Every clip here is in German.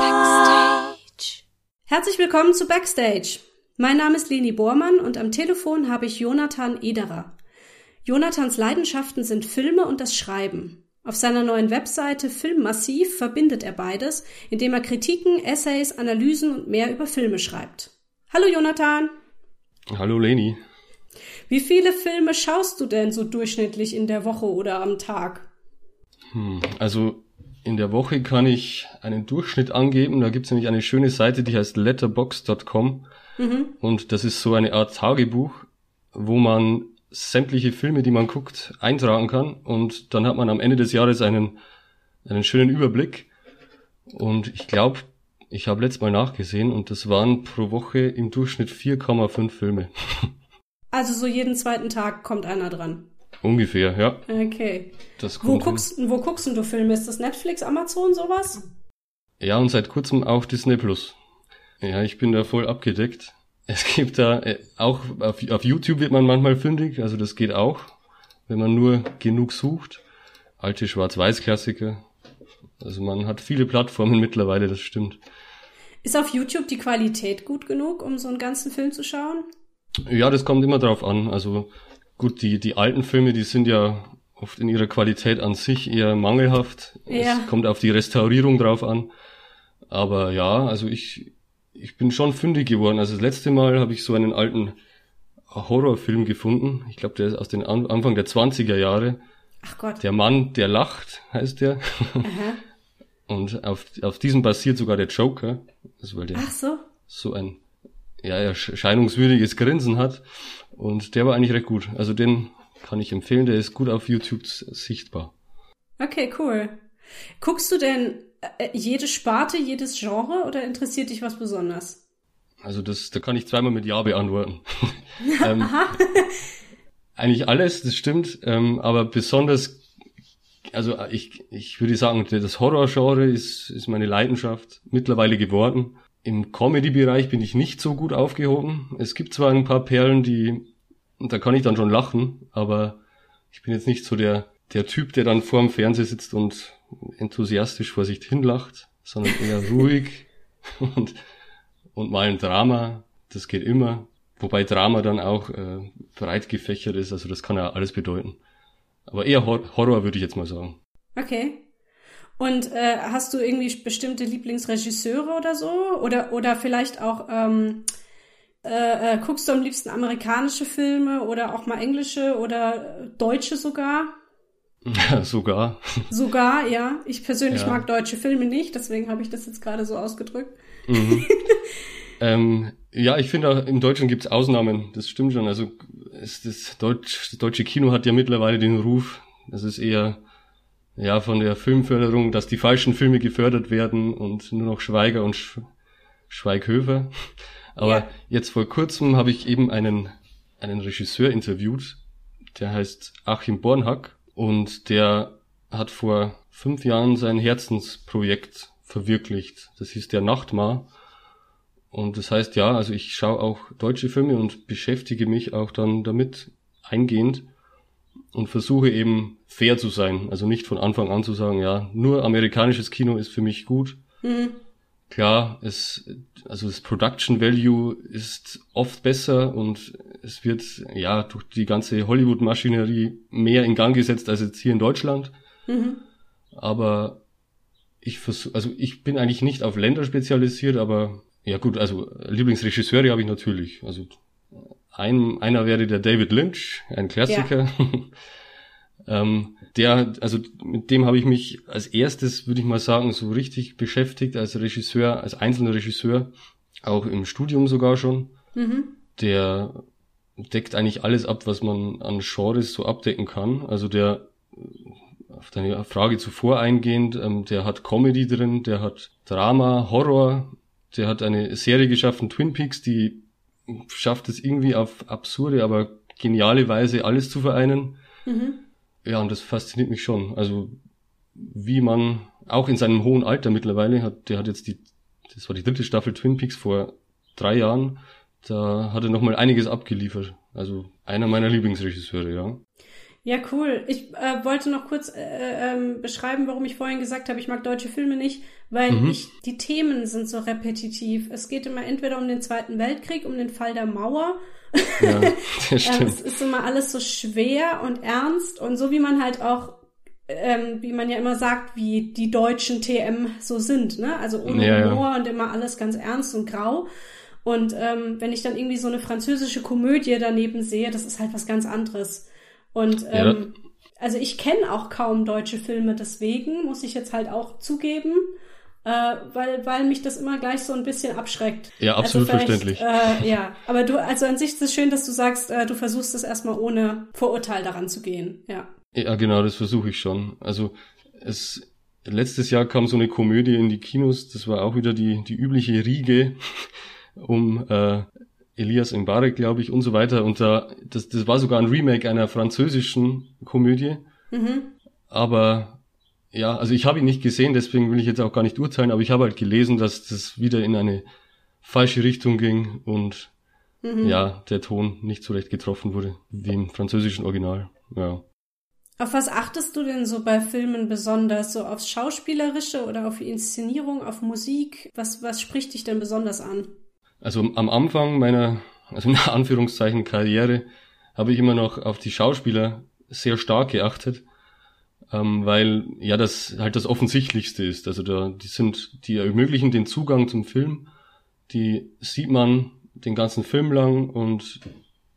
Backstage. Herzlich willkommen zu Backstage. Mein Name ist Leni Bormann und am Telefon habe ich Jonathan Ederer. Jonathans Leidenschaften sind Filme und das Schreiben. Auf seiner neuen Webseite Filmmassiv verbindet er beides, indem er Kritiken, Essays, Analysen und mehr über Filme schreibt. Hallo Jonathan. Hallo Leni. Wie viele Filme schaust du denn so durchschnittlich in der Woche oder am Tag? Hm, also in der Woche kann ich einen Durchschnitt angeben. Da gibt es nämlich eine schöne Seite, die heißt letterbox.com. Mhm. Und das ist so eine Art Tagebuch, wo man sämtliche Filme, die man guckt, eintragen kann. Und dann hat man am Ende des Jahres einen, einen schönen Überblick. Und ich glaube, ich habe letztes Mal nachgesehen und das waren pro Woche im Durchschnitt 4,5 Filme. Also so jeden zweiten Tag kommt einer dran. Ungefähr, ja. Okay. wo, guckst, wo guckst du Filme? Ist das Netflix, Amazon, sowas? Ja, und seit kurzem auch Disney Plus. Ja, ich bin da voll abgedeckt. Es gibt da äh, auch auf, auf YouTube wird man manchmal fündig, also das geht auch, wenn man nur genug sucht. Alte Schwarz-Weiß-Klassiker. Also man hat viele Plattformen mittlerweile, das stimmt. Ist auf YouTube die Qualität gut genug, um so einen ganzen Film zu schauen? Ja, das kommt immer drauf an. Also gut, die, die alten Filme, die sind ja oft in ihrer Qualität an sich eher mangelhaft. Ja. Es kommt auf die Restaurierung drauf an. Aber ja, also ich, ich bin schon fündig geworden. Also das letzte Mal habe ich so einen alten Horrorfilm gefunden. Ich glaube, der ist aus den Anfang der 20er Jahre. Ach Gott. Der Mann, der lacht, heißt der. Aha. Und auf, auf diesem basiert sogar der Joker. Also weil der Ach so. so ein ja, erscheinungswürdiges Grinsen hat. Und der war eigentlich recht gut. Also den kann ich empfehlen. Der ist gut auf YouTube sichtbar. Okay, cool. Guckst du denn äh, jede Sparte, jedes Genre oder interessiert dich was besonders? Also das, da kann ich zweimal mit Ja beantworten. ähm, eigentlich alles, das stimmt, ähm, aber besonders, also ich, ich würde sagen, das Horrorgenre ist, ist meine Leidenschaft mittlerweile geworden. Im Comedy-Bereich bin ich nicht so gut aufgehoben. Es gibt zwar ein paar Perlen, die, da kann ich dann schon lachen, aber ich bin jetzt nicht so der, der Typ, der dann vor dem Fernseher sitzt und enthusiastisch vor sich hinlacht, sondern eher ruhig und, und mal ein Drama, das geht immer. Wobei Drama dann auch äh, breit gefächert ist, also das kann ja alles bedeuten. Aber eher Hor Horror würde ich jetzt mal sagen. Okay. Und äh, hast du irgendwie bestimmte Lieblingsregisseure oder so? Oder, oder vielleicht auch, ähm, äh, äh, guckst du am liebsten amerikanische Filme oder auch mal englische oder deutsche sogar? Ja, sogar. Sogar, ja. Ich persönlich ja. mag deutsche Filme nicht, deswegen habe ich das jetzt gerade so ausgedrückt. Mhm. ähm, ja, ich finde, im Deutschen gibt's Ausnahmen, das stimmt schon. Also es, das, Deutsch, das deutsche Kino hat ja mittlerweile den Ruf, das ist eher ja von der Filmförderung, dass die falschen Filme gefördert werden und nur noch Schweiger und Sch Schweighöfer. Aber ja. jetzt vor kurzem habe ich eben einen, einen Regisseur interviewt, der heißt Achim Bornhack und der hat vor fünf Jahren sein Herzensprojekt verwirklicht. Das hieß der Nachtmar. Und das heißt ja, also ich schaue auch deutsche Filme und beschäftige mich auch dann damit eingehend und versuche eben fair zu sein. Also nicht von Anfang an zu sagen, ja, nur amerikanisches Kino ist für mich gut. Mhm. Klar, es, also das Production Value ist oft besser und es wird ja durch die ganze Hollywood-Maschinerie mehr in Gang gesetzt als jetzt hier in Deutschland. Mhm. Aber ich versuche, also ich bin eigentlich nicht auf Länder spezialisiert, aber ja gut, also Lieblingsregisseure habe ich natürlich. Also ein, einer wäre der David Lynch, ein Klassiker. Ja. Ähm, der, also mit dem habe ich mich als erstes, würde ich mal sagen, so richtig beschäftigt als Regisseur, als einzelner Regisseur, auch im Studium sogar schon. Mhm. Der deckt eigentlich alles ab, was man an Genres so abdecken kann. Also der, auf deine Frage zuvor eingehend, ähm, der hat Comedy drin, der hat Drama, Horror, der hat eine Serie geschaffen, Twin Peaks, die schafft es irgendwie auf absurde, aber geniale Weise alles zu vereinen. Mhm. Ja, und das fasziniert mich schon. Also wie man auch in seinem hohen Alter mittlerweile hat, der hat jetzt die, das war die dritte Staffel Twin Peaks vor drei Jahren, da hat er nochmal einiges abgeliefert. Also einer meiner Lieblingsregisseure, ja. Ja, cool. Ich äh, wollte noch kurz äh, ähm, beschreiben, warum ich vorhin gesagt habe, ich mag deutsche Filme nicht, weil mhm. ich, die Themen sind so repetitiv. Es geht immer entweder um den Zweiten Weltkrieg, um den Fall der Mauer. Ja, das stimmt. es ist immer alles so schwer und ernst und so wie man halt auch ähm, wie man ja immer sagt, wie die deutschen TM so sind, ne? Also ohne ja, Humor ja. und immer alles ganz ernst und grau. Und ähm, wenn ich dann irgendwie so eine französische Komödie daneben sehe, das ist halt was ganz anderes. Und ähm, ja. also ich kenne auch kaum deutsche Filme, deswegen muss ich jetzt halt auch zugeben, äh, weil, weil mich das immer gleich so ein bisschen abschreckt. Ja, also absolut also verständlich. Äh, ja, aber du, also an sich ist es schön, dass du sagst, äh, du versuchst es erstmal ohne Vorurteil daran zu gehen, ja. Ja, genau, das versuche ich schon. Also es letztes Jahr kam so eine Komödie in die Kinos, das war auch wieder die, die übliche Riege um äh, Elias Mbarek, glaube ich, und so weiter. Und da, das, das war sogar ein Remake einer französischen Komödie. Mhm. Aber ja, also ich habe ihn nicht gesehen, deswegen will ich jetzt auch gar nicht urteilen, aber ich habe halt gelesen, dass das wieder in eine falsche Richtung ging und mhm. ja, der Ton nicht so recht getroffen wurde, wie im französischen Original. Ja. Auf was achtest du denn so bei Filmen besonders? So aufs Schauspielerische oder auf die Inszenierung, auf Musik? Was, was spricht dich denn besonders an? Also am Anfang meiner, also in Anführungszeichen Karriere, habe ich immer noch auf die Schauspieler sehr stark geachtet, ähm, weil ja das halt das Offensichtlichste ist. Also da, die sind, die ermöglichen den Zugang zum Film, die sieht man den ganzen Film lang und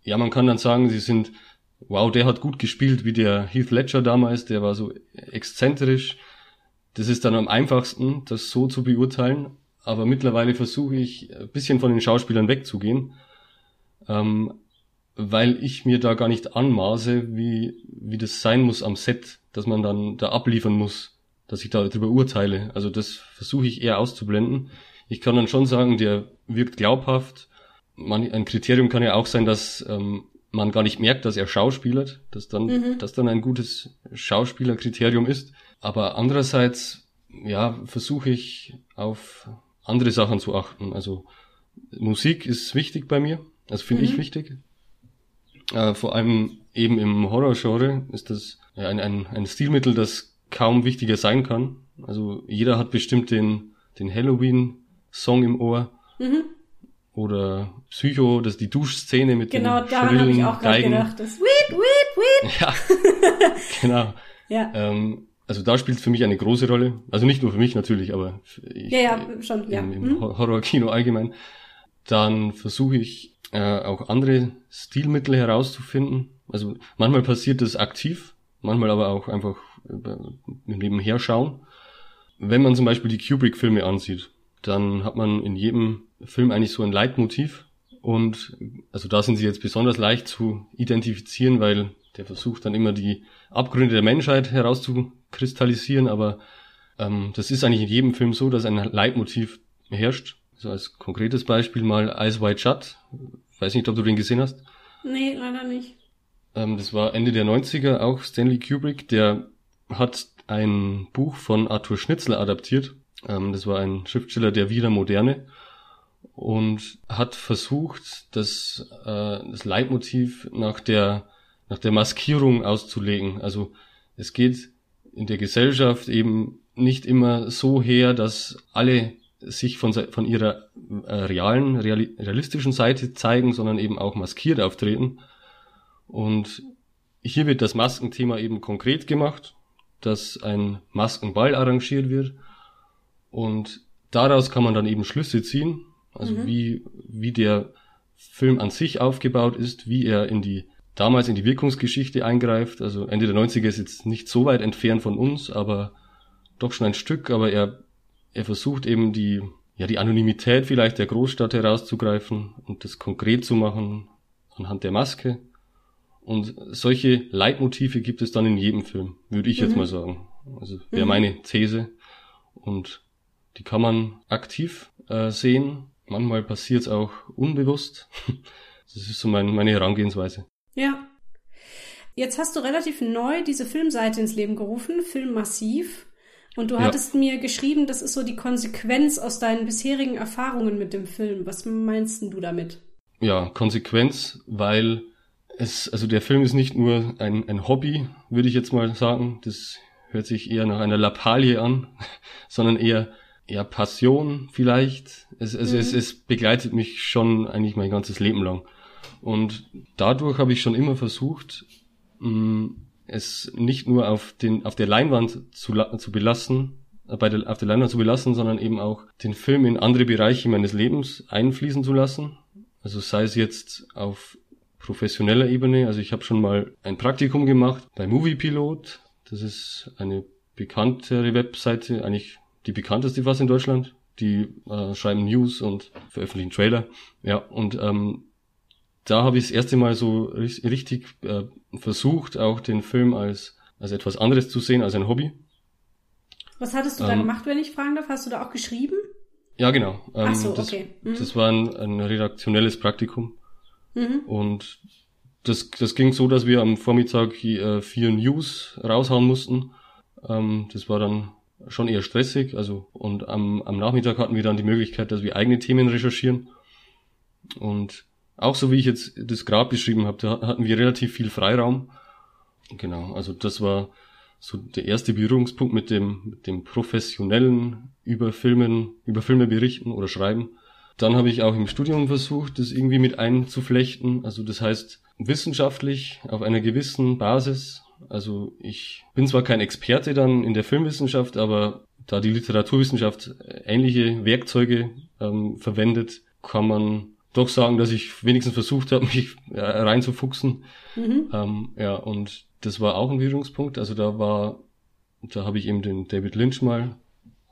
ja, man kann dann sagen, sie sind, wow, der hat gut gespielt, wie der Heath Ledger damals, der war so exzentrisch. Das ist dann am einfachsten, das so zu beurteilen aber mittlerweile versuche ich ein bisschen von den Schauspielern wegzugehen, ähm, weil ich mir da gar nicht anmaße, wie, wie das sein muss am Set, dass man dann da abliefern muss, dass ich da darüber urteile. Also das versuche ich eher auszublenden. Ich kann dann schon sagen, der wirkt glaubhaft. Man, ein Kriterium kann ja auch sein, dass ähm, man gar nicht merkt, dass er schauspielert, dass dann, mhm. dass dann ein gutes Schauspielerkriterium ist. Aber andererseits, ja, versuche ich auf andere Sachen zu achten. Also Musik ist wichtig bei mir, also finde mhm. ich wichtig. Äh, vor allem eben im Horror-Genre ist das ein, ein, ein Stilmittel, das kaum wichtiger sein kann. Also jeder hat bestimmt den, den Halloween-Song im Ohr. Mhm. Oder Psycho, das ist die Duschszene mit genau, den Genau, daran habe ich auch gerade gedacht. Das Weep, Weep, Weep. Ja, genau. ja. Ähm, also da spielt es für mich eine große Rolle. Also nicht nur für mich natürlich, aber ich, ja, ja, schon, ja. im, im hm? Horrorkino allgemein. Dann versuche ich äh, auch andere Stilmittel herauszufinden. Also manchmal passiert das aktiv, manchmal aber auch einfach äh, nebenher schauen. Wenn man zum Beispiel die Kubrick-Filme ansieht, dann hat man in jedem Film eigentlich so ein Leitmotiv. Und also da sind sie jetzt besonders leicht zu identifizieren, weil der versucht dann immer die Abgründe der Menschheit herauszukristallisieren, aber ähm, das ist eigentlich in jedem Film so, dass ein Leitmotiv herrscht. So als konkretes Beispiel mal Ice White Shut. Weiß nicht, ob du den gesehen hast. Nee, leider nicht. Ähm, das war Ende der 90er, auch Stanley Kubrick, der hat ein Buch von Arthur Schnitzler adaptiert. Ähm, das war ein Schriftsteller der Wiener Moderne und hat versucht, das, äh, das Leitmotiv nach der nach der Maskierung auszulegen. Also es geht in der Gesellschaft eben nicht immer so her, dass alle sich von, von ihrer äh, realen, realistischen Seite zeigen, sondern eben auch maskiert auftreten. Und hier wird das Maskenthema eben konkret gemacht, dass ein Maskenball arrangiert wird. Und daraus kann man dann eben Schlüsse ziehen, also mhm. wie, wie der Film an sich aufgebaut ist, wie er in die damals in die Wirkungsgeschichte eingreift. Also Ende der 90er ist jetzt nicht so weit entfernt von uns, aber doch schon ein Stück. Aber er, er versucht eben die, ja, die Anonymität vielleicht der Großstadt herauszugreifen und das konkret zu machen anhand der Maske. Und solche Leitmotive gibt es dann in jedem Film, würde ich mhm. jetzt mal sagen. Also wäre mhm. meine These. Und die kann man aktiv äh, sehen. Manchmal passiert es auch unbewusst. Das ist so mein, meine Herangehensweise. Ja. Jetzt hast du relativ neu diese Filmseite ins Leben gerufen, Filmmassiv. Und du ja. hattest mir geschrieben, das ist so die Konsequenz aus deinen bisherigen Erfahrungen mit dem Film. Was meinst du damit? Ja, Konsequenz, weil es, also der Film ist nicht nur ein, ein Hobby, würde ich jetzt mal sagen. Das hört sich eher nach einer Lappalie an, sondern eher eher Passion vielleicht. Es, es, mhm. es, es begleitet mich schon eigentlich mein ganzes Leben lang. Und dadurch habe ich schon immer versucht, mm, es nicht nur auf den auf der Leinwand zu, zu belassen, äh, bei der, auf der Leinwand zu belassen, sondern eben auch den Film in andere Bereiche meines Lebens einfließen zu lassen. Also sei es jetzt auf professioneller Ebene. Also ich habe schon mal ein Praktikum gemacht bei Moviepilot. Das ist eine bekanntere Webseite, eigentlich die bekannteste fast in Deutschland. Die äh, schreiben News und veröffentlichen Trailer. Ja, und ähm, da habe ich das erste Mal so richtig äh, versucht, auch den Film als, als etwas anderes zu sehen, als ein Hobby. Was hattest du ähm, da gemacht, wenn ich fragen darf? Hast du da auch geschrieben? Ja, genau. Ähm, Ach so, das, okay. Mhm. Das war ein, ein redaktionelles Praktikum. Mhm. Und das, das ging so, dass wir am Vormittag äh, vier News raushauen mussten. Ähm, das war dann schon eher stressig. Also und am, am Nachmittag hatten wir dann die Möglichkeit, dass wir eigene Themen recherchieren. Und auch so wie ich jetzt das Grab beschrieben habe, da hatten wir relativ viel Freiraum. Genau, also das war so der erste Berührungspunkt mit dem, mit dem professionellen über Filmen, über Filme berichten oder schreiben. Dann habe ich auch im Studium versucht, das irgendwie mit einzuflechten. Also das heißt, wissenschaftlich auf einer gewissen Basis. Also ich bin zwar kein Experte dann in der Filmwissenschaft, aber da die Literaturwissenschaft ähnliche Werkzeuge ähm, verwendet, kann man doch sagen, dass ich wenigstens versucht habe, mich äh, reinzufuchsen. Mhm. Ähm, ja, und das war auch ein Berührungspunkt. Also da war, da habe ich eben den David Lynch mal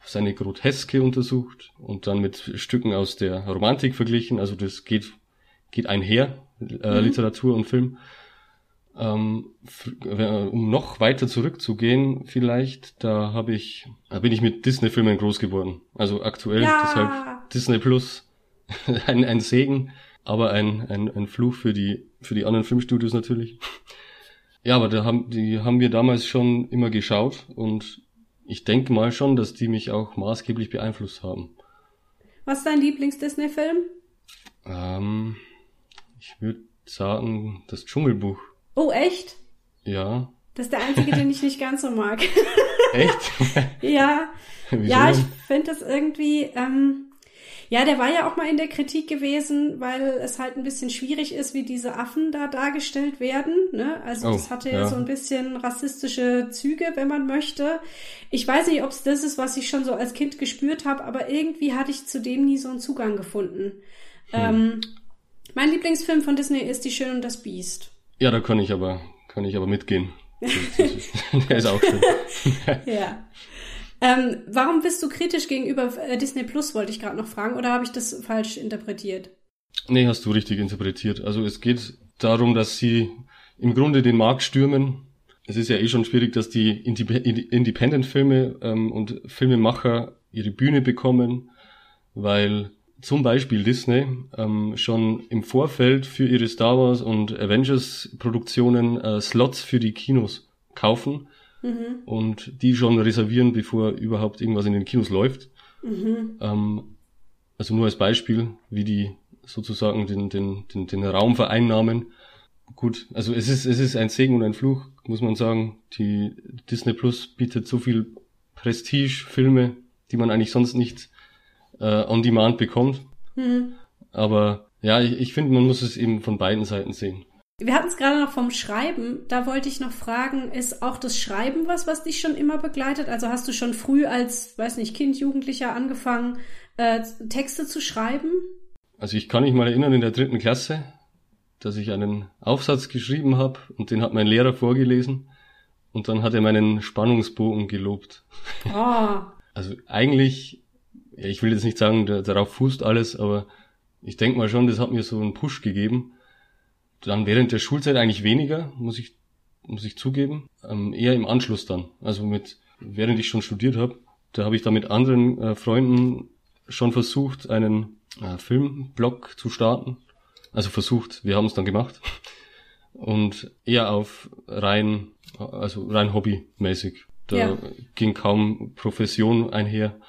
seine Groteske untersucht und dann mit Stücken aus der Romantik verglichen. Also das geht, geht einher, äh, mhm. Literatur und Film. Ähm, um noch weiter zurückzugehen, vielleicht, da habe ich, da bin ich mit Disney-Filmen groß geworden. Also aktuell, ja. deshalb Disney Plus, ein, ein Segen, aber ein, ein, ein Fluch für die, für die anderen Filmstudios natürlich. Ja, aber da haben, die haben wir damals schon immer geschaut und ich denke mal schon, dass die mich auch maßgeblich beeinflusst haben. Was ist dein Lieblings-Disney-Film? Ähm, ich würde sagen, das Dschungelbuch. Oh, echt? Ja. Das ist der einzige, den ich nicht ganz so mag. Echt? ja. Wieso? Ja, ich finde das irgendwie, ähm, ja, der war ja auch mal in der Kritik gewesen, weil es halt ein bisschen schwierig ist, wie diese Affen da dargestellt werden. Ne? Also oh, das hatte ja. so ein bisschen rassistische Züge, wenn man möchte. Ich weiß nicht, ob es das ist, was ich schon so als Kind gespürt habe, aber irgendwie hatte ich zu dem nie so einen Zugang gefunden. Hm. Ähm, mein Lieblingsfilm von Disney ist Die Schöne und das Biest. Ja, da kann ich aber, kann ich aber mitgehen. Der ist auch schön. ja. Ähm, warum bist du kritisch gegenüber äh, Disney Plus, wollte ich gerade noch fragen, oder habe ich das falsch interpretiert? Nee, hast du richtig interpretiert. Also es geht darum, dass sie im Grunde den Markt stürmen. Es ist ja eh schon schwierig, dass die Independent-Filme ähm, und Filmemacher ihre Bühne bekommen, weil zum Beispiel Disney ähm, schon im Vorfeld für ihre Star Wars und Avengers Produktionen äh, Slots für die Kinos kaufen mhm. und die schon reservieren, bevor überhaupt irgendwas in den Kinos läuft. Mhm. Ähm, also nur als Beispiel, wie die sozusagen den, den, den, den Raum vereinnahmen. Gut, also es ist, es ist ein Segen und ein Fluch, muss man sagen. Die Disney Plus bietet so viel Prestige-Filme, die man eigentlich sonst nicht äh, on demand bekommt. Mhm. Aber ja, ich, ich finde, man muss es eben von beiden Seiten sehen. Wir hatten es gerade noch vom Schreiben. Da wollte ich noch fragen, ist auch das Schreiben was, was dich schon immer begleitet? Also hast du schon früh als, weiß nicht, Kind, Jugendlicher angefangen, äh, Texte zu schreiben? Also ich kann mich mal erinnern in der dritten Klasse, dass ich einen Aufsatz geschrieben habe und den hat mein Lehrer vorgelesen und dann hat er meinen Spannungsbogen gelobt. Oh. Also eigentlich, ja, ich will jetzt nicht sagen, darauf fußt alles, aber ich denke mal schon, das hat mir so einen Push gegeben dann während der Schulzeit eigentlich weniger, muss ich, muss ich zugeben. Ähm, eher im Anschluss dann. Also mit, während ich schon studiert habe, da habe ich da mit anderen äh, Freunden schon versucht, einen äh, Filmblog zu starten. Also versucht, wir haben es dann gemacht. Und eher auf rein, also rein hobbymäßig. Da ja. ging kaum Profession einher,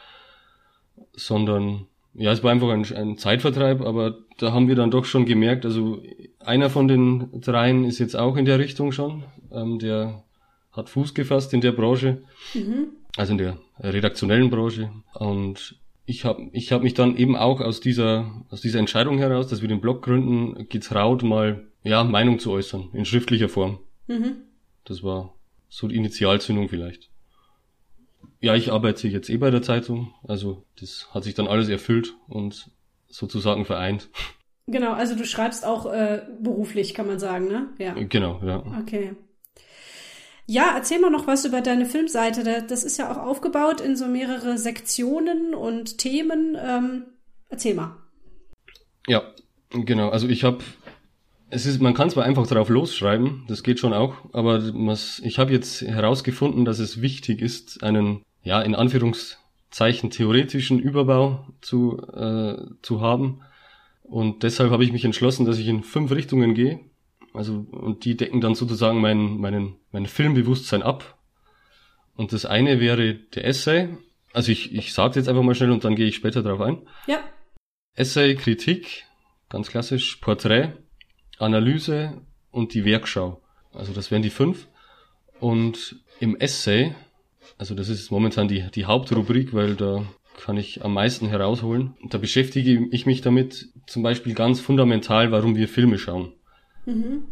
sondern ja, es war einfach ein, ein Zeitvertreib, aber da haben wir dann doch schon gemerkt, also einer von den dreien ist jetzt auch in der Richtung schon, ähm, der hat Fuß gefasst in der Branche, mhm. also in der redaktionellen Branche und ich habe ich hab mich dann eben auch aus dieser aus dieser Entscheidung heraus, dass wir den Blog gründen, getraut mal ja Meinung zu äußern in schriftlicher Form. Mhm. Das war so die Initialzündung vielleicht. Ja, ich arbeite jetzt eh bei der Zeitung, also das hat sich dann alles erfüllt und sozusagen vereint. Genau, also du schreibst auch äh, beruflich, kann man sagen, ne? Ja. Genau, ja. Okay. Ja, erzähl mal noch was über deine Filmseite. Das ist ja auch aufgebaut in so mehrere Sektionen und Themen. Ähm, erzähl mal. Ja, genau. Also ich habe es ist, man kann zwar einfach drauf losschreiben, das geht schon auch, aber was, ich habe jetzt herausgefunden, dass es wichtig ist, einen, ja, in Anführungszeichen theoretischen Überbau zu, äh, zu haben. Und deshalb habe ich mich entschlossen, dass ich in fünf Richtungen gehe. Also, und die decken dann sozusagen mein, meinen, mein Filmbewusstsein ab. Und das eine wäre der Essay. Also ich, ich sage jetzt einfach mal schnell und dann gehe ich später drauf ein. Ja. Essay, Kritik, ganz klassisch, Porträt, Analyse und die Werkschau. Also das wären die fünf. Und im Essay, also das ist momentan die, die Hauptrubrik, weil da kann ich am meisten herausholen. Da beschäftige ich mich damit zum Beispiel ganz fundamental, warum wir Filme schauen. Mhm.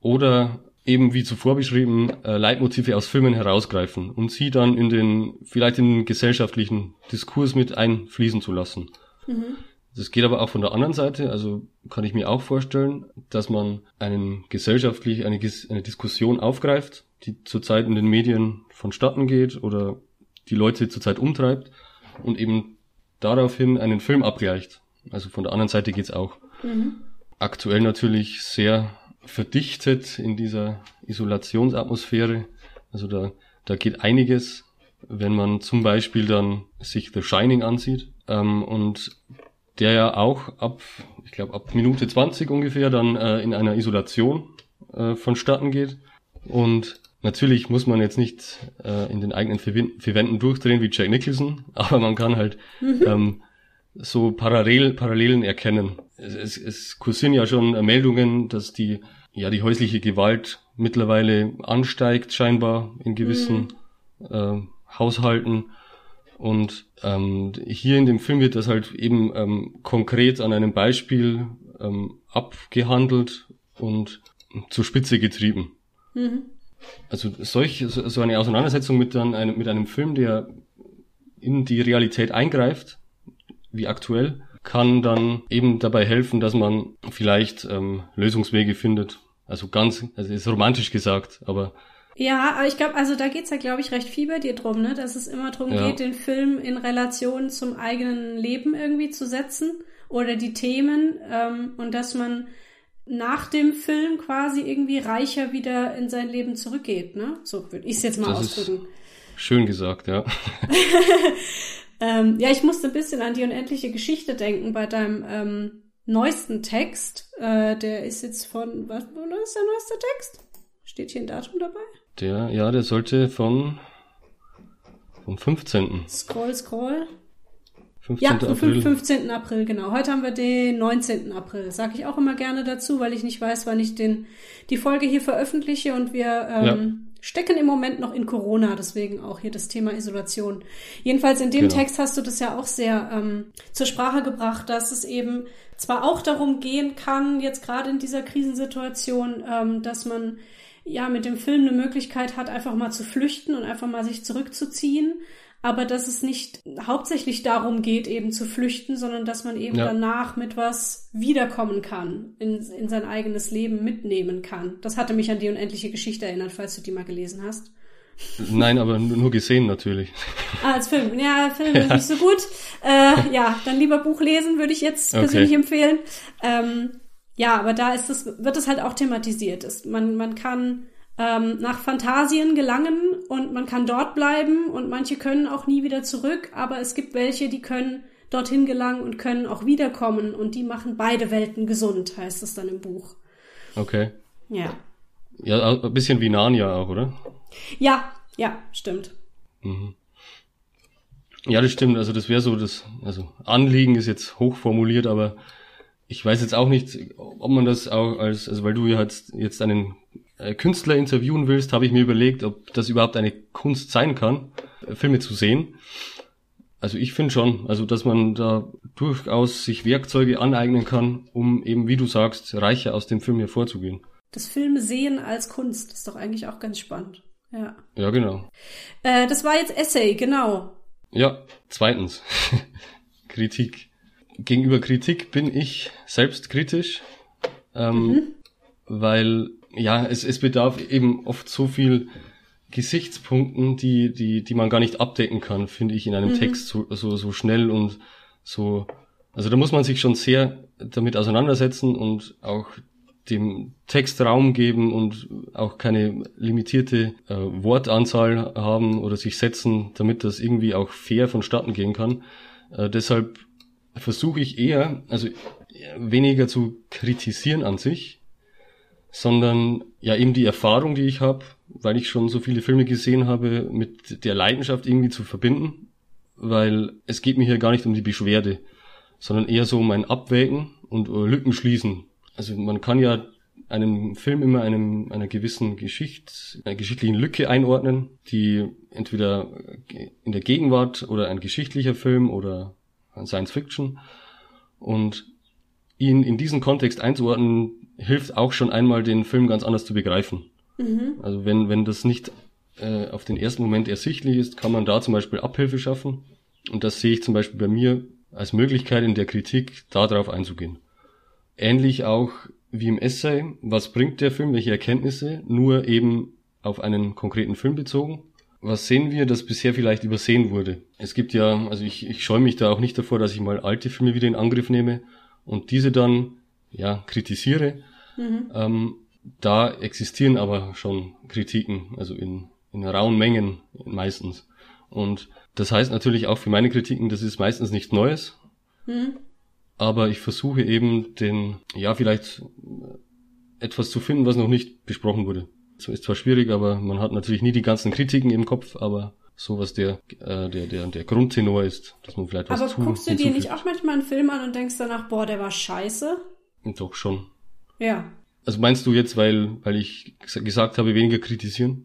Oder eben wie zuvor beschrieben, äh, Leitmotive aus Filmen herausgreifen und sie dann in den, vielleicht in den gesellschaftlichen Diskurs mit einfließen zu lassen. Mhm. Das geht aber auch von der anderen Seite, also kann ich mir auch vorstellen, dass man einen gesellschaftlich, eine, eine Diskussion aufgreift, die zurzeit in den Medien vonstatten geht oder die Leute zurzeit umtreibt und eben daraufhin einen Film abgleicht. Also von der anderen Seite geht's auch. Mhm. Aktuell natürlich sehr verdichtet in dieser Isolationsatmosphäre. Also da, da geht einiges, wenn man zum Beispiel dann sich The Shining ansieht. Ähm, und der ja auch ab, ich glaube, ab Minute 20 ungefähr dann äh, in einer Isolation äh, vonstatten geht. Und natürlich muss man jetzt nicht äh, in den eigenen vier Wänden durchdrehen wie Jack Nicholson, aber man kann halt mhm. ähm, so Parallel, Parallelen erkennen. Es, es, es kursieren ja schon Meldungen, dass die, ja, die häusliche Gewalt mittlerweile ansteigt, scheinbar in gewissen mhm. äh, Haushalten. Und ähm, hier in dem Film wird das halt eben ähm, konkret an einem Beispiel ähm, abgehandelt und zur Spitze getrieben. Mhm. Also solch, so eine Auseinandersetzung mit, dann einem, mit einem Film, der in die Realität eingreift, wie aktuell, kann dann eben dabei helfen, dass man vielleicht ähm, Lösungswege findet. Also ganz, also ist romantisch gesagt, aber ja, aber ich glaube, also da geht's ja, glaube ich, recht viel bei dir drum, ne? Dass es immer drum ja. geht, den Film in Relation zum eigenen Leben irgendwie zu setzen oder die Themen ähm, und dass man nach dem Film quasi irgendwie reicher wieder in sein Leben zurückgeht, ne? So würde ich es jetzt mal das ausdrücken. schön gesagt, ja. ähm, ja, ich musste ein bisschen an die unendliche Geschichte denken bei deinem ähm, neuesten Text. Äh, der ist jetzt von, was, was ist der neueste Text? Steht hier ein Datum dabei? Der, ja, der sollte von vom 15. Scroll, scroll. 15. Ja, April. 15. April, genau. Heute haben wir den 19. April. Sage ich auch immer gerne dazu, weil ich nicht weiß, wann ich den, die Folge hier veröffentliche und wir ähm, ja. stecken im Moment noch in Corona, deswegen auch hier das Thema Isolation. Jedenfalls in dem genau. Text hast du das ja auch sehr ähm, zur Sprache gebracht, dass es eben zwar auch darum gehen kann, jetzt gerade in dieser Krisensituation, ähm, dass man ja mit dem Film eine Möglichkeit hat, einfach mal zu flüchten und einfach mal sich zurückzuziehen. Aber dass es nicht hauptsächlich darum geht, eben zu flüchten, sondern dass man eben ja. danach mit was wiederkommen kann, in, in sein eigenes Leben mitnehmen kann. Das hatte mich an die unendliche Geschichte erinnert, falls du die mal gelesen hast. Nein, aber nur gesehen natürlich. Ah, als Film. Ja, Film ja. ist nicht so gut. Äh, ja, dann lieber Buch lesen, würde ich jetzt persönlich okay. empfehlen. Ähm, ja, aber da ist es, wird es halt auch thematisiert. Es, man, man kann ähm, nach Fantasien gelangen und man kann dort bleiben und manche können auch nie wieder zurück, aber es gibt welche, die können dorthin gelangen und können auch wiederkommen und die machen beide Welten gesund, heißt es dann im Buch. Okay. Ja. Ja, ein bisschen wie Narnia auch, oder? Ja, ja, stimmt. Mhm. Ja, das stimmt. Also das wäre so das, also Anliegen ist jetzt hoch formuliert, aber ich weiß jetzt auch nicht, ob man das auch als, also weil du ja jetzt, jetzt einen Künstler interviewen willst, habe ich mir überlegt, ob das überhaupt eine Kunst sein kann, äh, Filme zu sehen. Also ich finde schon, also dass man da durchaus sich Werkzeuge aneignen kann, um eben, wie du sagst, reicher aus dem Film hervorzugehen. Das Filme sehen als Kunst ist doch eigentlich auch ganz spannend. Ja. Ja, genau. Äh, das war jetzt Essay, genau. Ja, zweitens. Kritik. Gegenüber Kritik bin ich selbst kritisch, ähm, mhm. weil ja, es, es bedarf eben oft so viel Gesichtspunkten, die, die, die man gar nicht abdecken kann, finde ich, in einem mhm. Text so, so, so schnell und so. Also da muss man sich schon sehr damit auseinandersetzen und auch dem Text Raum geben und auch keine limitierte äh, Wortanzahl haben oder sich setzen, damit das irgendwie auch fair vonstatten gehen kann. Äh, deshalb versuche ich eher, also weniger zu kritisieren an sich, sondern ja eben die Erfahrung, die ich habe, weil ich schon so viele Filme gesehen habe, mit der Leidenschaft irgendwie zu verbinden, weil es geht mir hier gar nicht um die Beschwerde, sondern eher so um ein Abwägen und äh, Lücken schließen. Also man kann ja einem Film immer einem, einer gewissen Geschichte, einer geschichtlichen Lücke einordnen, die entweder in der Gegenwart oder ein geschichtlicher Film oder Science Fiction. Und ihn in diesen Kontext einzuordnen, hilft auch schon einmal, den Film ganz anders zu begreifen. Mhm. Also wenn, wenn das nicht äh, auf den ersten Moment ersichtlich ist, kann man da zum Beispiel Abhilfe schaffen. Und das sehe ich zum Beispiel bei mir als Möglichkeit in der Kritik, darauf einzugehen. Ähnlich auch wie im Essay, was bringt der Film, welche Erkenntnisse, nur eben auf einen konkreten Film bezogen. Was sehen wir, das bisher vielleicht übersehen wurde? Es gibt ja, also ich, ich scheue mich da auch nicht davor, dass ich mal alte Filme wieder in Angriff nehme und diese dann ja kritisiere. Mhm. Ähm, da existieren aber schon Kritiken, also in, in rauen Mengen meistens. Und das heißt natürlich auch für meine Kritiken, das ist meistens nichts Neues. Mhm aber ich versuche eben den, ja, vielleicht etwas zu finden, was noch nicht besprochen wurde. So ist zwar schwierig, aber man hat natürlich nie die ganzen Kritiken im Kopf, aber so was der, äh, der, der, der Grundtenor ist, dass man vielleicht was Aber guckst du dir nicht auch manchmal einen Film an und denkst danach, boah, der war scheiße? Doch schon. Ja. Also meinst du jetzt, weil, weil ich gesagt habe, weniger kritisieren?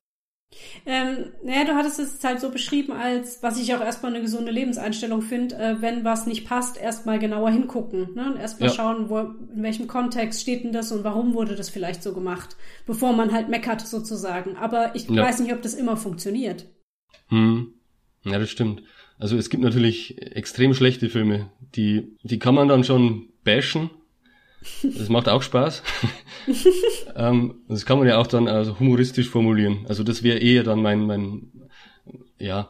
Ähm, naja, du hattest es halt so beschrieben, als was ich auch erstmal eine gesunde Lebenseinstellung finde, äh, wenn was nicht passt, erstmal genauer hingucken. Ne? Und erstmal ja. schauen, wo, in welchem Kontext steht denn das und warum wurde das vielleicht so gemacht, bevor man halt meckert sozusagen. Aber ich ja. weiß nicht, ob das immer funktioniert. Hm. Ja, das stimmt. Also es gibt natürlich extrem schlechte Filme, die, die kann man dann schon bashen, das macht auch Spaß. ähm, das kann man ja auch dann also humoristisch formulieren. Also das wäre eher dann mein, mein, ja,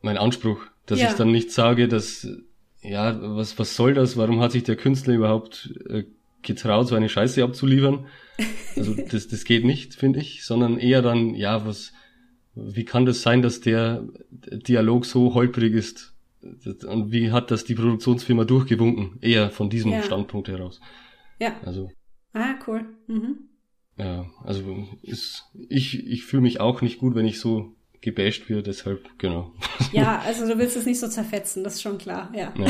mein Anspruch, dass ja. ich dann nicht sage, dass, ja, was, was soll das? Warum hat sich der Künstler überhaupt äh, getraut, so eine Scheiße abzuliefern? Also das, das geht nicht, finde ich, sondern eher dann, ja, was, wie kann das sein, dass der Dialog so holprig ist? Und wie hat das die Produktionsfirma durchgewunken? Eher von diesem ja. Standpunkt heraus. Ja. Also. Ah, cool. Mhm. Ja, also ist, ich, ich fühle mich auch nicht gut, wenn ich so gebasht werde, deshalb, genau. Ja, also du willst es nicht so zerfetzen, das ist schon klar, ja. ja.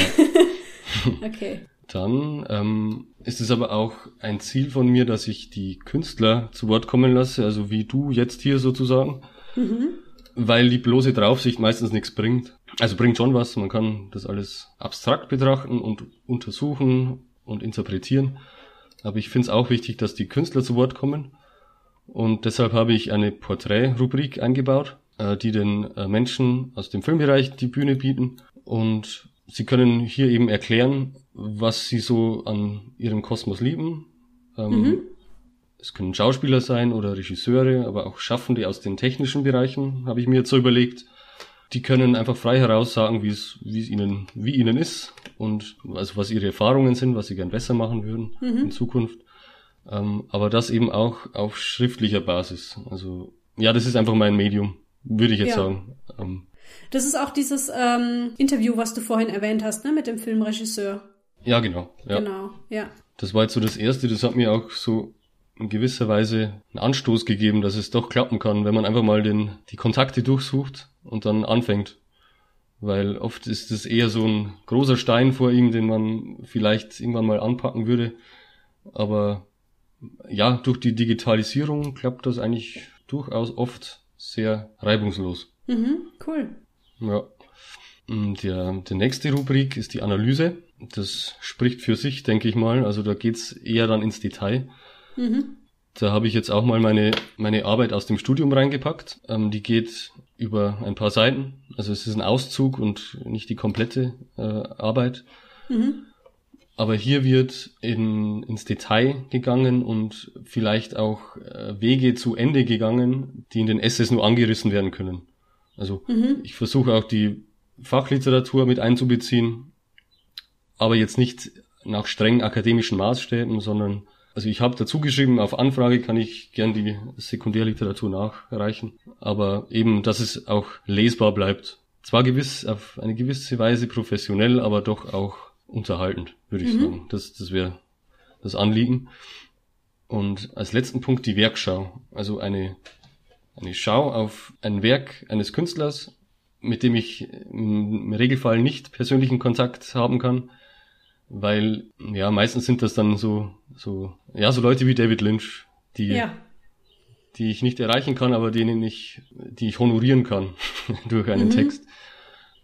okay. Dann ähm, ist es aber auch ein Ziel von mir, dass ich die Künstler zu Wort kommen lasse, also wie du jetzt hier sozusagen, mhm. weil die bloße Draufsicht meistens nichts bringt. Also bringt schon was, man kann das alles abstrakt betrachten und untersuchen und interpretieren. Aber ich finde es auch wichtig, dass die Künstler zu Wort kommen. Und deshalb habe ich eine Porträt-Rubrik eingebaut, äh, die den äh, Menschen aus dem Filmbereich die Bühne bieten. Und sie können hier eben erklären, was sie so an ihrem Kosmos lieben. Ähm, mhm. Es können Schauspieler sein oder Regisseure, aber auch Schaffende aus den technischen Bereichen, habe ich mir jetzt so überlegt die können einfach frei heraus sagen, wie es, wie es ihnen, wie ihnen ist und also was ihre Erfahrungen sind, was sie gern besser machen würden mhm. in Zukunft. Ähm, aber das eben auch auf schriftlicher Basis. Also ja, das ist einfach mein Medium, würde ich jetzt ja. sagen. Ähm, das ist auch dieses ähm, Interview, was du vorhin erwähnt hast, ne, mit dem Filmregisseur. Ja, genau. Ja. Genau, ja. Das war jetzt so das erste, das hat mir auch so in gewisser Weise einen Anstoß gegeben, dass es doch klappen kann, wenn man einfach mal den, die Kontakte durchsucht und dann anfängt. Weil oft ist es eher so ein großer Stein vor ihm, den man vielleicht irgendwann mal anpacken würde. Aber ja, durch die Digitalisierung klappt das eigentlich durchaus oft sehr reibungslos. Mhm, cool. Ja. Der, der nächste Rubrik ist die Analyse. Das spricht für sich, denke ich mal. Also da geht's eher dann ins Detail. Mhm. Da habe ich jetzt auch mal meine, meine Arbeit aus dem Studium reingepackt. Ähm, die geht über ein paar Seiten. Also es ist ein Auszug und nicht die komplette äh, Arbeit. Mhm. Aber hier wird in, ins Detail gegangen und vielleicht auch äh, Wege zu Ende gegangen, die in den Essays nur angerissen werden können. Also mhm. ich versuche auch die Fachliteratur mit einzubeziehen, aber jetzt nicht nach streng akademischen Maßstäben, sondern also ich habe dazu geschrieben, auf Anfrage kann ich gern die Sekundärliteratur nachreichen, aber eben, dass es auch lesbar bleibt. Zwar gewiss auf eine gewisse Weise professionell, aber doch auch unterhaltend, würde ich mhm. sagen. Das, das wäre das Anliegen. Und als letzten Punkt die Werkschau. Also eine, eine Schau auf ein Werk eines Künstlers, mit dem ich im Regelfall nicht persönlichen Kontakt haben kann, weil ja meistens sind das dann so so ja so Leute wie David Lynch, die ja. die ich nicht erreichen kann, aber denen ich die ich honorieren kann durch einen mhm. Text.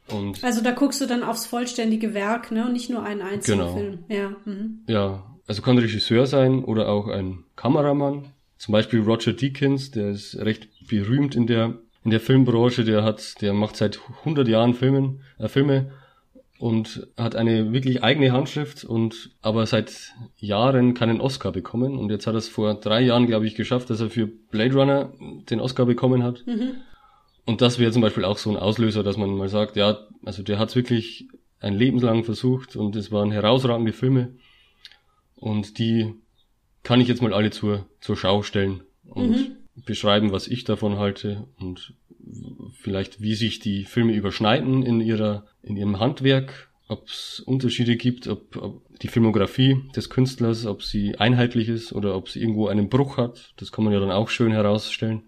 Und also da guckst du dann aufs vollständige Werk, ne, und nicht nur einen einzelnen genau. Film. Ja. Mhm. Ja, also kann Regisseur sein oder auch ein Kameramann. Zum Beispiel Roger Deakins, der ist recht berühmt in der in der Filmbranche. Der hat, der macht seit 100 Jahren Filmen, äh, Filme und hat eine wirklich eigene Handschrift und aber seit Jahren keinen Oscar bekommen. Und jetzt hat er es vor drei Jahren, glaube ich, geschafft, dass er für Blade Runner den Oscar bekommen hat. Mhm. Und das wäre zum Beispiel auch so ein Auslöser, dass man mal sagt, ja, also der hat es wirklich ein Lebenslang versucht und es waren herausragende Filme. Und die kann ich jetzt mal alle zur, zur Schau stellen und mhm. Beschreiben, was ich davon halte und vielleicht wie sich die Filme überschneiden in ihrer in ihrem Handwerk, ob es Unterschiede gibt, ob, ob die Filmografie des Künstlers, ob sie einheitlich ist oder ob sie irgendwo einen Bruch hat. Das kann man ja dann auch schön herausstellen.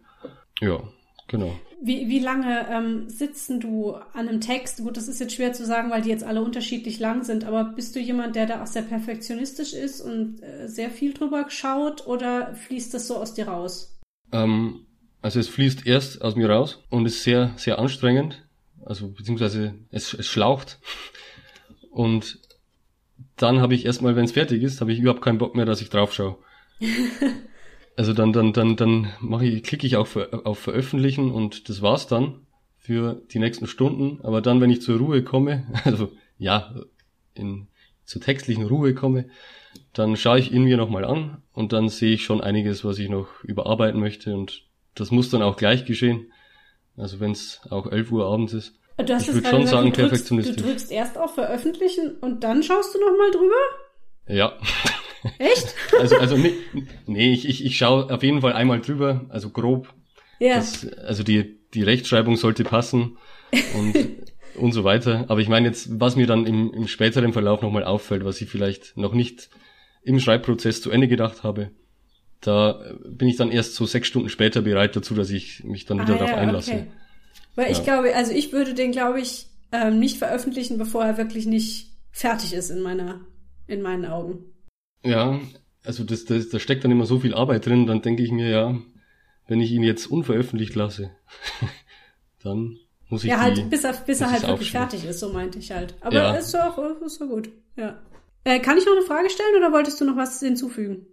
Ja, genau. Wie, wie lange ähm, sitzen du an einem Text? Gut, das ist jetzt schwer zu sagen, weil die jetzt alle unterschiedlich lang sind, aber bist du jemand, der da auch sehr perfektionistisch ist und äh, sehr viel drüber schaut oder fließt das so aus dir raus? Ähm, also es fließt erst aus mir raus und ist sehr, sehr anstrengend. Also beziehungsweise es, es schlaucht. Und dann habe ich erstmal, wenn es fertig ist, habe ich überhaupt keinen Bock mehr, dass ich drauf schaue. also dann, dann, dann, dann mache ich, klicke ich auf, auf Veröffentlichen und das war's dann für die nächsten Stunden. Aber dann, wenn ich zur Ruhe komme, also ja, in, zur textlichen Ruhe komme, dann schaue ich in mir nochmal an und dann sehe ich schon einiges, was ich noch überarbeiten möchte und das muss dann auch gleich geschehen. Also wenn es auch 11 Uhr abends ist. Du hast ich würde schon sagen, du drückst, perfektionistisch. Du drückst erst auf Veröffentlichen und dann schaust du nochmal drüber? Ja. Echt? also, also nee, nee ich, ich, ich schaue auf jeden Fall einmal drüber, also grob. Ja. Das, also die, die Rechtschreibung sollte passen und, und so weiter. Aber ich meine jetzt, was mir dann im, im späteren Verlauf nochmal auffällt, was ich vielleicht noch nicht im Schreibprozess zu Ende gedacht habe, da bin ich dann erst so sechs Stunden später bereit dazu, dass ich mich dann wieder ah, darauf ja, einlasse. Okay. Weil ja. ich glaube, also ich würde den, glaube ich, ähm, nicht veröffentlichen, bevor er wirklich nicht fertig ist in meiner, in meinen Augen. Ja, also das, das, da steckt dann immer so viel Arbeit drin, dann denke ich mir, ja, wenn ich ihn jetzt unveröffentlicht lasse, dann muss ich Ja, halt, die, bis er, bis er halt wirklich fertig ist, so meinte ich halt. Aber ja. ist doch, ist doch gut, ja. Äh, kann ich noch eine Frage stellen oder wolltest du noch was hinzufügen?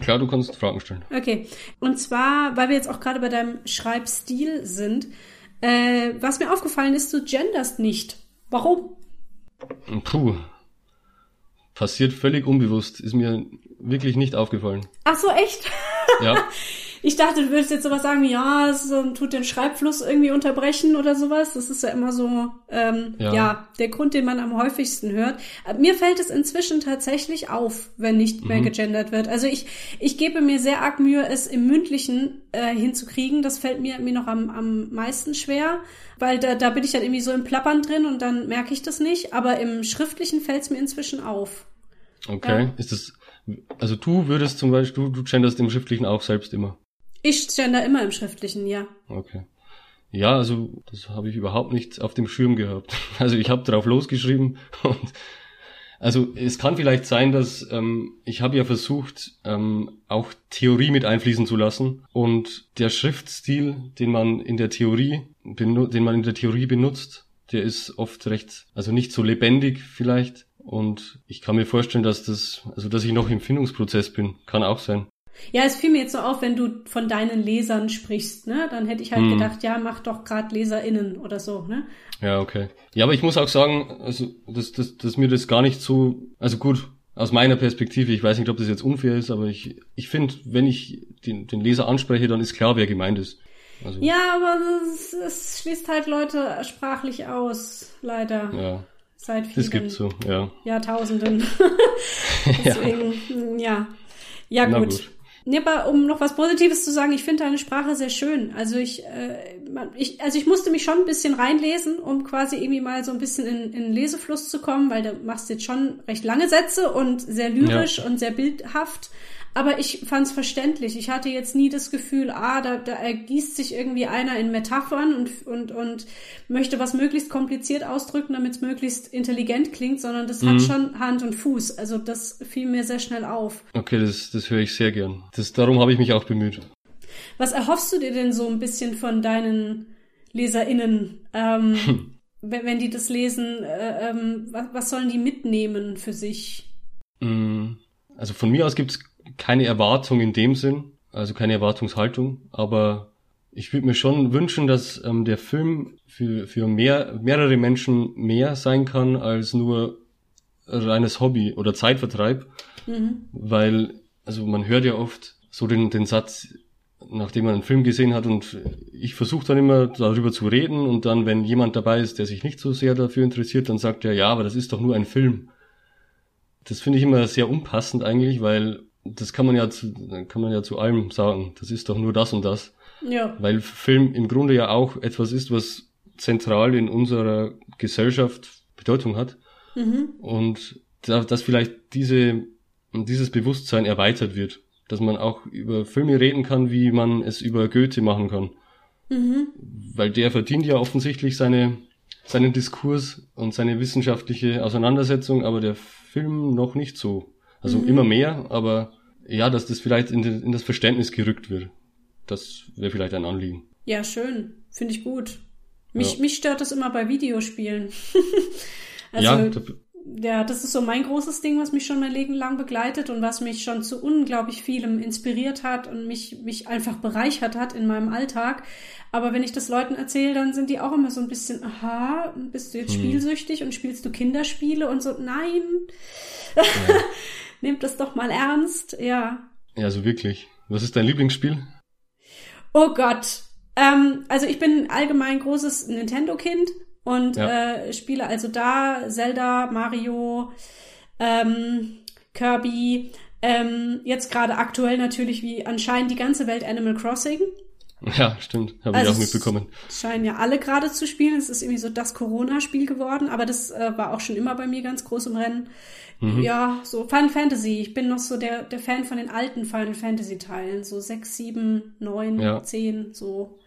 Klar, du kannst Fragen stellen. Okay. Und zwar, weil wir jetzt auch gerade bei deinem Schreibstil sind, äh, was mir aufgefallen ist, du genderst nicht. Warum? Puh. Passiert völlig unbewusst. Ist mir wirklich nicht aufgefallen. Ach so, echt? Ja. Ich dachte, du würdest jetzt sowas sagen wie, ja, es tut den Schreibfluss irgendwie unterbrechen oder sowas. Das ist ja immer so, ähm, ja. ja. der Grund, den man am häufigsten hört. Mir fällt es inzwischen tatsächlich auf, wenn nicht mehr mhm. gegendert wird. Also ich, ich gebe mir sehr arg Mühe, es im Mündlichen äh, hinzukriegen. Das fällt mir, mir noch am, am meisten schwer, weil da, da bin ich dann irgendwie so im Plappern drin und dann merke ich das nicht. Aber im Schriftlichen fällt es mir inzwischen auf. Okay, ja. ist das, also du würdest zum Beispiel, du, du genderst im Schriftlichen auch selbst immer. Ich gender immer im Schriftlichen, ja. Okay. Ja, also das habe ich überhaupt nicht auf dem Schirm gehabt. Also ich habe drauf losgeschrieben und also es kann vielleicht sein, dass ähm, ich habe ja versucht, ähm, auch Theorie mit einfließen zu lassen und der Schriftstil, den man in der Theorie, den man in der Theorie benutzt, der ist oft recht, also nicht so lebendig vielleicht. Und ich kann mir vorstellen, dass das, also dass ich noch im Findungsprozess bin, kann auch sein. Ja, es fiel mir jetzt so auf, wenn du von deinen Lesern sprichst, ne? Dann hätte ich halt hm. gedacht, ja, mach doch gerade LeserInnen oder so, ne? Ja, okay. Ja, aber ich muss auch sagen, also dass, dass, dass mir das gar nicht so, also gut, aus meiner Perspektive, ich weiß nicht, ob das jetzt unfair ist, aber ich, ich finde, wenn ich den, den Leser anspreche, dann ist klar, wer gemeint ist. Also, ja, aber es schließt halt Leute sprachlich aus, leider. Ja. Seit vielen das gibt's so, ja. Jahrtausenden. Deswegen, ja. Ja, ja gut. gut. Nee, aber um noch was Positives zu sagen, ich finde deine Sprache sehr schön. Also ich, äh, ich, also ich musste mich schon ein bisschen reinlesen, um quasi irgendwie mal so ein bisschen in, in Lesefluss zu kommen, weil du machst jetzt schon recht lange Sätze und sehr lyrisch ja. und sehr bildhaft. Aber ich fand es verständlich. Ich hatte jetzt nie das Gefühl, ah, da, da ergießt sich irgendwie einer in Metaphern und, und, und möchte was möglichst kompliziert ausdrücken, damit es möglichst intelligent klingt, sondern das mhm. hat schon Hand und Fuß. Also das fiel mir sehr schnell auf. Okay, das, das höre ich sehr gern. Das, darum habe ich mich auch bemüht. Was erhoffst du dir denn so ein bisschen von deinen LeserInnen? Ähm, wenn, wenn die das lesen, äh, ähm, was, was sollen die mitnehmen für sich? Mm, also von mir aus gibt es keine Erwartung in dem Sinn, also keine Erwartungshaltung, aber ich würde mir schon wünschen, dass ähm, der Film für, für mehr, mehrere Menschen mehr sein kann als nur reines Hobby oder Zeitvertreib, mhm. weil, also man hört ja oft so den, den Satz, nachdem man einen Film gesehen hat und ich versuche dann immer darüber zu reden und dann, wenn jemand dabei ist, der sich nicht so sehr dafür interessiert, dann sagt er, ja, aber das ist doch nur ein Film. Das finde ich immer sehr unpassend eigentlich, weil das kann man ja zu, kann man ja zu allem sagen. Das ist doch nur das und das. Ja. Weil Film im Grunde ja auch etwas ist, was zentral in unserer Gesellschaft Bedeutung hat. Mhm. Und da, dass vielleicht diese, dieses Bewusstsein erweitert wird. Dass man auch über Filme reden kann, wie man es über Goethe machen kann. Mhm. Weil der verdient ja offensichtlich seine, seinen Diskurs und seine wissenschaftliche Auseinandersetzung, aber der Film noch nicht so. Also mhm. immer mehr, aber ja, dass das vielleicht in, in das Verständnis gerückt wird. Das wäre vielleicht ein Anliegen. Ja, schön. Finde ich gut. Mich, ja. mich stört das immer bei Videospielen. also, ja, ja, das ist so mein großes Ding, was mich schon mein Leben lang begleitet und was mich schon zu unglaublich vielem inspiriert hat und mich, mich einfach bereichert hat in meinem Alltag. Aber wenn ich das Leuten erzähle, dann sind die auch immer so ein bisschen, aha, bist du jetzt hm. spielsüchtig und spielst du Kinderspiele und so, nein. Ja. nehmt das doch mal ernst, ja. Ja, so wirklich. Was ist dein Lieblingsspiel? Oh Gott. Ähm, also ich bin allgemein großes Nintendo-Kind und ja. äh, spiele also da Zelda, Mario, ähm, Kirby. Ähm, jetzt gerade aktuell natürlich wie anscheinend die ganze Welt Animal Crossing. Ja, stimmt. Habe also ich auch mitbekommen. Scheinen ja alle gerade zu spielen. Es ist irgendwie so das Corona-Spiel geworden, aber das äh, war auch schon immer bei mir ganz groß im Rennen. Mhm. Ja, so Final Fantasy. Ich bin noch so der, der Fan von den alten Final Fantasy Teilen. So sechs, sieben, neun, zehn, so.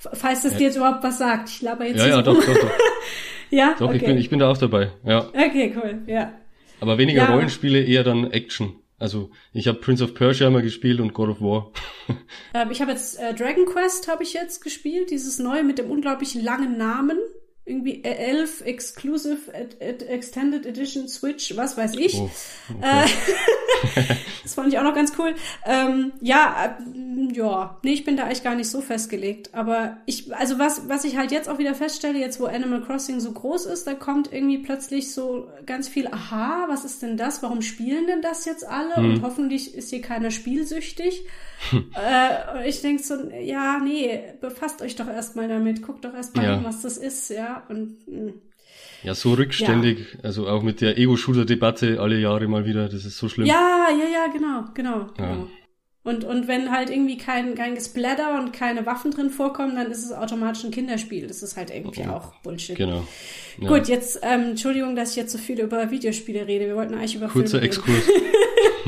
Falls das dir jetzt überhaupt was sagt. Ich laber jetzt Ja, ja, doch, doch, doch. ja? Doch, okay. ich, bin, ich bin da auch dabei. Ja. Okay, cool, ja. Aber weniger ja. Rollenspiele, eher dann Action. Also ich habe Prince of Persia mal gespielt und God of War. ähm, ich habe jetzt äh, Dragon Quest habe ich jetzt gespielt, dieses neue mit dem unglaublich langen Namen irgendwie 11 Exclusive Extended Edition Switch, was weiß ich. Oh, okay. äh, das fand ich auch noch ganz cool. Ähm, ja, äh, ja, nee, ich bin da echt gar nicht so festgelegt. Aber ich, also was, was ich halt jetzt auch wieder feststelle, jetzt wo Animal Crossing so groß ist, da kommt irgendwie plötzlich so ganz viel, aha, was ist denn das? Warum spielen denn das jetzt alle? Hm. Und hoffentlich ist hier keiner spielsüchtig. äh, ich denke so, ja, nee, befasst euch doch erstmal damit, guckt doch erstmal ja. was das ist, ja. Und hm. ja, so rückständig, ja. also auch mit der Ego-Shooter-Debatte alle Jahre mal wieder, das ist so schlimm. Ja, ja, ja, genau, genau, ja. genau. Und, und wenn halt irgendwie kein, kein Gesplatter und keine Waffen drin vorkommen, dann ist es automatisch ein Kinderspiel. Das ist halt irgendwie okay. auch Bullshit. Genau. Ja. Gut, jetzt, ähm, Entschuldigung, dass ich jetzt so viel über Videospiele rede. Wir wollten eigentlich über Kurzer Filme Exkurs.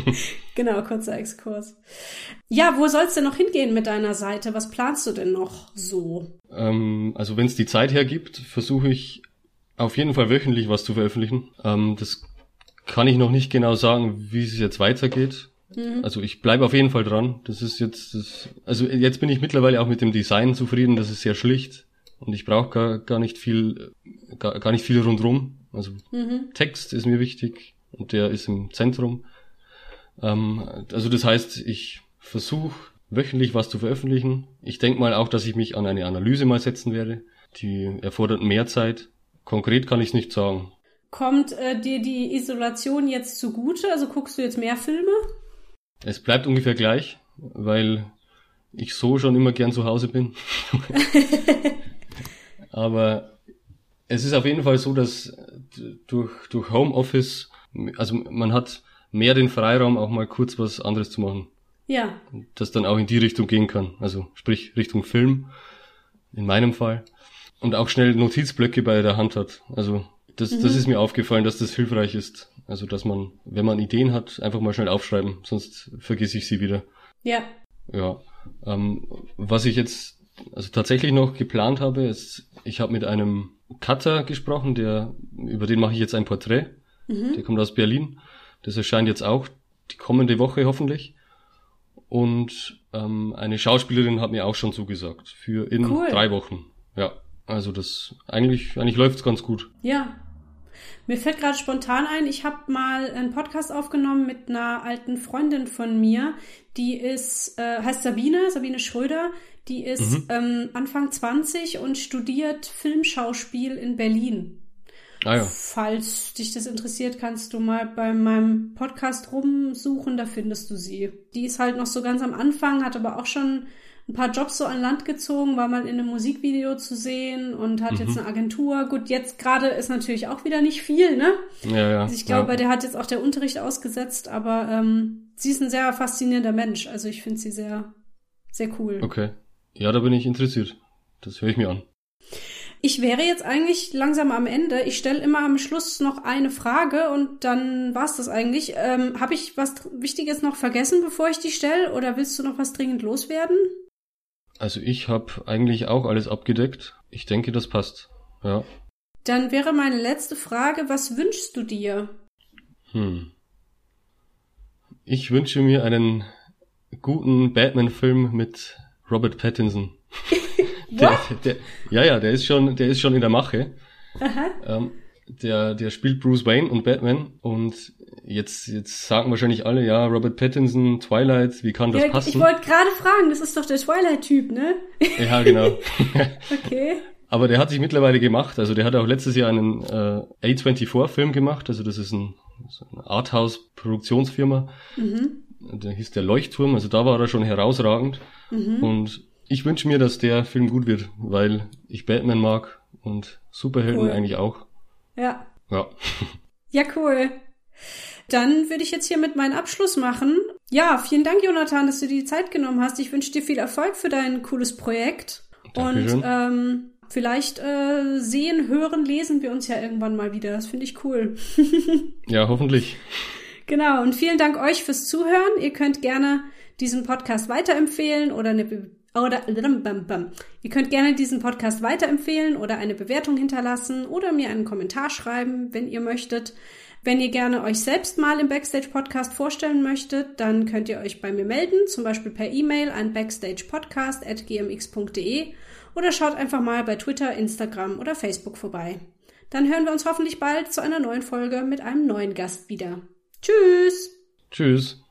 genau, kurzer Exkurs. Ja, wo soll's denn noch hingehen mit deiner Seite? Was planst du denn noch so? Ähm, also wenn es die Zeit hergibt, versuche ich auf jeden Fall wöchentlich was zu veröffentlichen. Ähm, das kann ich noch nicht genau sagen, wie es jetzt weitergeht. Mhm. Also ich bleibe auf jeden Fall dran. Das ist jetzt, das, also jetzt bin ich mittlerweile auch mit dem Design zufrieden. Das ist sehr schlicht und ich brauche gar, gar nicht viel, gar, gar nicht viel rundrum. Also mhm. Text ist mir wichtig und der ist im Zentrum. Ähm, also das heißt, ich versuche wöchentlich was zu veröffentlichen. Ich denke mal auch, dass ich mich an eine Analyse mal setzen werde. Die erfordert mehr Zeit. Konkret kann ich es nicht sagen. Kommt äh, dir die Isolation jetzt zugute? Also guckst du jetzt mehr Filme? Es bleibt ungefähr gleich, weil ich so schon immer gern zu Hause bin. Aber es ist auf jeden Fall so, dass durch, durch Homeoffice, also man hat mehr den Freiraum, auch mal kurz was anderes zu machen. Ja. Das dann auch in die Richtung gehen kann. Also sprich Richtung Film, in meinem Fall. Und auch schnell Notizblöcke bei der Hand hat. Also das, mhm. das ist mir aufgefallen, dass das hilfreich ist. Also, dass man, wenn man Ideen hat, einfach mal schnell aufschreiben, sonst vergesse ich sie wieder. Ja. Ja. Ähm, was ich jetzt also tatsächlich noch geplant habe, ist, ich habe mit einem Cutter gesprochen, der, über den mache ich jetzt ein Porträt. Mhm. Der kommt aus Berlin. Das erscheint jetzt auch die kommende Woche hoffentlich. Und ähm, eine Schauspielerin hat mir auch schon zugesagt. Für in cool. drei Wochen. Ja. Also das eigentlich, eigentlich läuft's ganz gut. Ja. Mir fällt gerade spontan ein, ich habe mal einen Podcast aufgenommen mit einer alten Freundin von mir, die ist, äh, heißt Sabine, Sabine Schröder, die ist mhm. ähm, Anfang 20 und studiert Filmschauspiel in Berlin. Ah, ja. Falls dich das interessiert, kannst du mal bei meinem Podcast rumsuchen, da findest du sie. Die ist halt noch so ganz am Anfang, hat aber auch schon ein paar Jobs so an Land gezogen, war mal in einem Musikvideo zu sehen und hat mhm. jetzt eine Agentur. Gut, jetzt gerade ist natürlich auch wieder nicht viel, ne? Ja, ja. Also ich glaube, ja. der hat jetzt auch der Unterricht ausgesetzt, aber ähm, sie ist ein sehr faszinierender Mensch. Also ich finde sie sehr, sehr cool. Okay. Ja, da bin ich interessiert. Das höre ich mir an. Ich wäre jetzt eigentlich langsam am Ende. Ich stelle immer am Schluss noch eine Frage und dann war's das eigentlich. Ähm, Habe ich was Wichtiges noch vergessen, bevor ich die stelle? Oder willst du noch was dringend loswerden? Also ich habe eigentlich auch alles abgedeckt. Ich denke, das passt. Ja. Dann wäre meine letzte Frage, was wünschst du dir? Hm. Ich wünsche mir einen guten Batman-Film mit Robert Pattinson. der, der, ja, ja, der ist schon, der ist schon in der Mache. Aha. Ähm, der, der spielt Bruce Wayne und Batman und jetzt, jetzt sagen wahrscheinlich alle, ja, Robert Pattinson, Twilight, wie kann das ja, passen? Ich wollte gerade fragen, das ist doch der Twilight-Typ, ne? Ja, genau. okay. Aber der hat sich mittlerweile gemacht, also der hat auch letztes Jahr einen äh, A24-Film gemacht, also das ist ein, so eine Arthouse-Produktionsfirma. Mhm. Der hieß der Leuchtturm, also da war er schon herausragend. Mhm. Und ich wünsche mir, dass der Film gut wird, weil ich Batman mag und Superhelden cool. eigentlich auch. Ja. Ja. Ja, cool. Dann würde ich jetzt hier mit meinen Abschluss machen. Ja, vielen Dank, Jonathan, dass du dir die Zeit genommen hast. Ich wünsche dir viel Erfolg für dein cooles Projekt. Dankeschön. Und ähm, vielleicht äh, sehen, hören, lesen wir uns ja irgendwann mal wieder. Das finde ich cool. ja, hoffentlich. Genau, und vielen Dank euch fürs Zuhören. Ihr könnt gerne diesen Podcast weiterempfehlen oder eine Be oder ihr könnt gerne diesen Podcast weiterempfehlen oder eine Bewertung hinterlassen oder mir einen Kommentar schreiben, wenn ihr möchtet. Wenn ihr gerne euch selbst mal im Backstage Podcast vorstellen möchtet, dann könnt ihr euch bei mir melden, zum Beispiel per E-Mail an backstagepodcast.gmx.de oder schaut einfach mal bei Twitter, Instagram oder Facebook vorbei. Dann hören wir uns hoffentlich bald zu einer neuen Folge mit einem neuen Gast wieder. Tschüss! Tschüss!